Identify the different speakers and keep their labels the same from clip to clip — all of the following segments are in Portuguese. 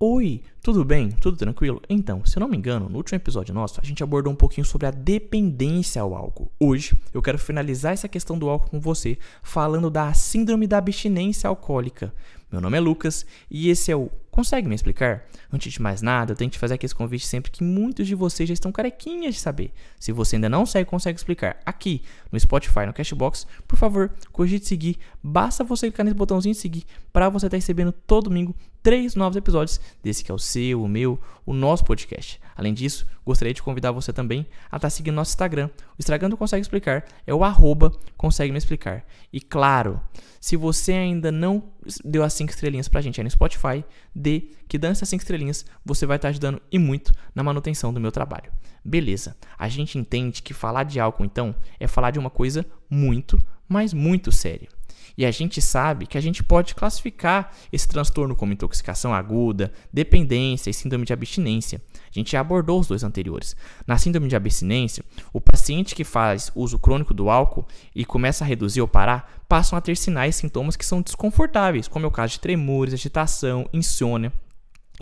Speaker 1: Oi, tudo bem? Tudo tranquilo? Então, se eu não me engano, no último episódio nosso, a gente abordou um pouquinho sobre a dependência ao álcool. Hoje, eu quero finalizar essa questão do álcool com você, falando da síndrome da abstinência alcoólica. Meu nome é Lucas e esse é o Consegue me explicar? Antes de mais nada, eu tenho que te fazer aqui esse convite sempre que muitos de vocês já estão carequinhas de saber. Se você ainda não segue Consegue Explicar aqui no Spotify, no Cashbox, por favor, cogite seguir. Basta você clicar nesse botãozinho de seguir para você estar recebendo todo domingo três novos episódios desse que é o seu, o meu, o nosso podcast. Além disso, gostaria de convidar você também a estar seguindo nosso Instagram. O Instagram do Consegue Explicar é o arroba Consegue Me Explicar. E claro, se você ainda não deu as 5 estrelinhas pra gente aí no Spotify, dê, que dando essas 5 estrelinhas, você vai estar ajudando e muito na manutenção do meu trabalho. Beleza, a gente entende que falar de álcool, então, é falar de uma coisa muito, mas muito séria. E a gente sabe que a gente pode classificar esse transtorno como intoxicação aguda, dependência e síndrome de abstinência. A gente já abordou os dois anteriores. Na síndrome de abstinência, o paciente que faz uso crônico do álcool e começa a reduzir ou parar, passam a ter sinais e sintomas que são desconfortáveis, como é o caso de tremores, agitação, insônia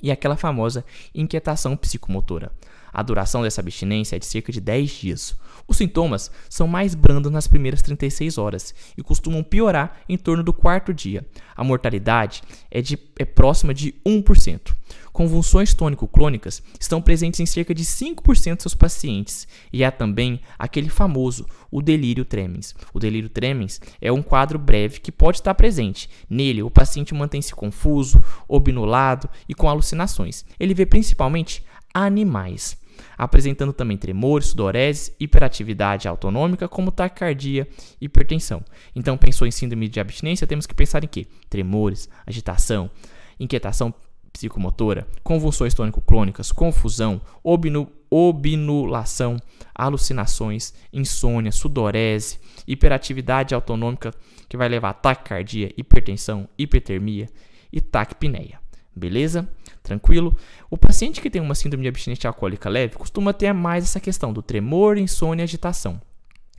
Speaker 1: e aquela famosa inquietação psicomotora. A duração dessa abstinência é de cerca de 10 dias. Os sintomas são mais brandos nas primeiras 36 horas e costumam piorar em torno do quarto dia. A mortalidade é, de, é próxima de 1%. Convulsões tônico-clônicas estão presentes em cerca de 5% dos seus pacientes e há também aquele famoso, o delírio tremens. O delírio tremens é um quadro breve que pode estar presente. Nele, o paciente mantém-se confuso, obnulado e com alucinações. Ele vê principalmente animais apresentando também tremores, sudorese, hiperatividade autonômica, como taquicardia hipertensão. Então, pensou em síndrome de abstinência, temos que pensar em quê? Tremores, agitação, inquietação psicomotora, convulsões tônico-clônicas, confusão, obnu obnulação, alucinações, insônia, sudorese, hiperatividade autonômica que vai levar a taquicardia, hipertensão, hipertermia e taquipneia. Beleza? Tranquilo? O paciente que tem uma síndrome de abstinência alcoólica leve costuma ter mais essa questão do tremor, insônia e agitação.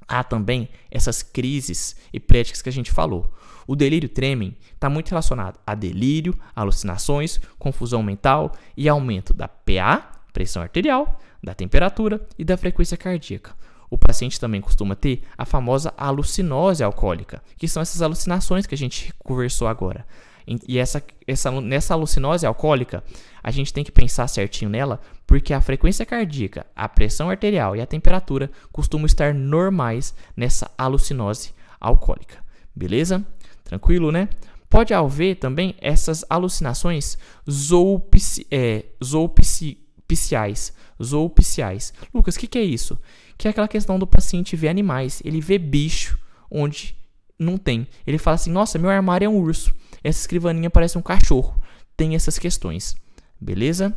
Speaker 1: Há também essas crises epiléticas que a gente falou. O delírio tremem está muito relacionado a delírio, alucinações, confusão mental e aumento da PA, pressão arterial, da temperatura e da frequência cardíaca. O paciente também costuma ter a famosa alucinose alcoólica, que são essas alucinações que a gente conversou agora. E essa, essa, nessa alucinose alcoólica, a gente tem que pensar certinho nela, porque a frequência cardíaca, a pressão arterial e a temperatura costumam estar normais nessa alucinose alcoólica. Beleza? Tranquilo, né? Pode haver também essas alucinações zoopsi, é. Lucas, o que, que é isso? Que é aquela questão do paciente ver animais. Ele vê bicho onde não tem. Ele fala assim: nossa, meu armário é um urso. Essa escrivaninha parece um cachorro. Tem essas questões. Beleza?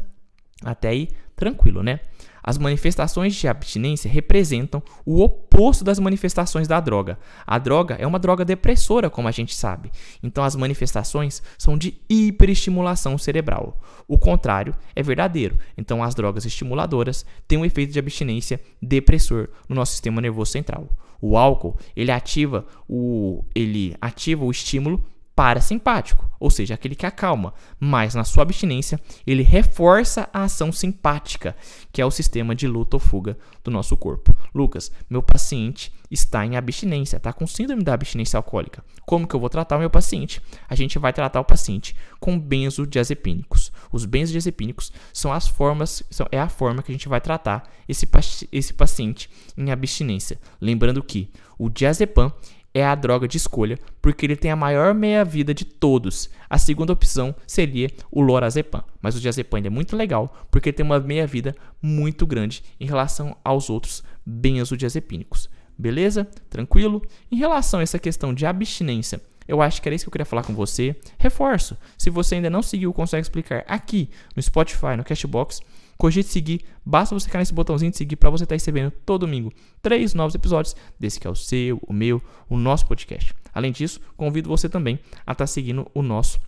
Speaker 1: Até aí, tranquilo, né? As manifestações de abstinência representam o oposto das manifestações da droga. A droga é uma droga depressora, como a gente sabe. Então as manifestações são de hiperestimulação cerebral. O contrário é verdadeiro. Então as drogas estimuladoras têm um efeito de abstinência depressor no nosso sistema nervoso central. O álcool, ele ativa o ele ativa o estímulo parasimpático, ou seja, aquele que acalma, mas na sua abstinência ele reforça a ação simpática, que é o sistema de luta ou fuga do nosso corpo. Lucas, meu paciente está em abstinência, está com síndrome da abstinência alcoólica. Como que eu vou tratar o meu paciente? A gente vai tratar o paciente com benzodiazepínicos. Os benzodiazepínicos são as formas, são, é a forma que a gente vai tratar esse, esse paciente em abstinência. Lembrando que o diazepam é a droga de escolha, porque ele tem a maior meia-vida de todos. A segunda opção seria o lorazepam, mas o diazepam é muito legal, porque tem uma meia-vida muito grande em relação aos outros benzodiazepínicos. Beleza? Tranquilo? Em relação a essa questão de abstinência, eu acho que era isso que eu queria falar com você. Reforço, se você ainda não seguiu, consegue explicar aqui no Spotify, no Cashbox, Cogite seguir, basta você clicar nesse botãozinho de seguir para você estar tá recebendo todo domingo três novos episódios desse que é o seu, o meu, o nosso podcast. Além disso, convido você também a estar tá seguindo o nosso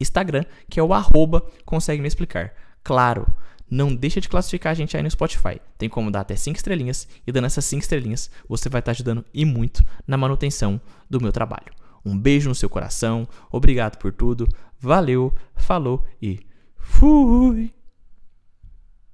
Speaker 1: Instagram, que é o arroba consegue me explicar. Claro, não deixa de classificar a gente aí no Spotify. Tem como dar até 5 estrelinhas e dando essas 5 estrelinhas, você vai estar tá ajudando e muito na manutenção do meu trabalho. Um beijo no seu coração, obrigado por tudo, valeu, falou e Fui!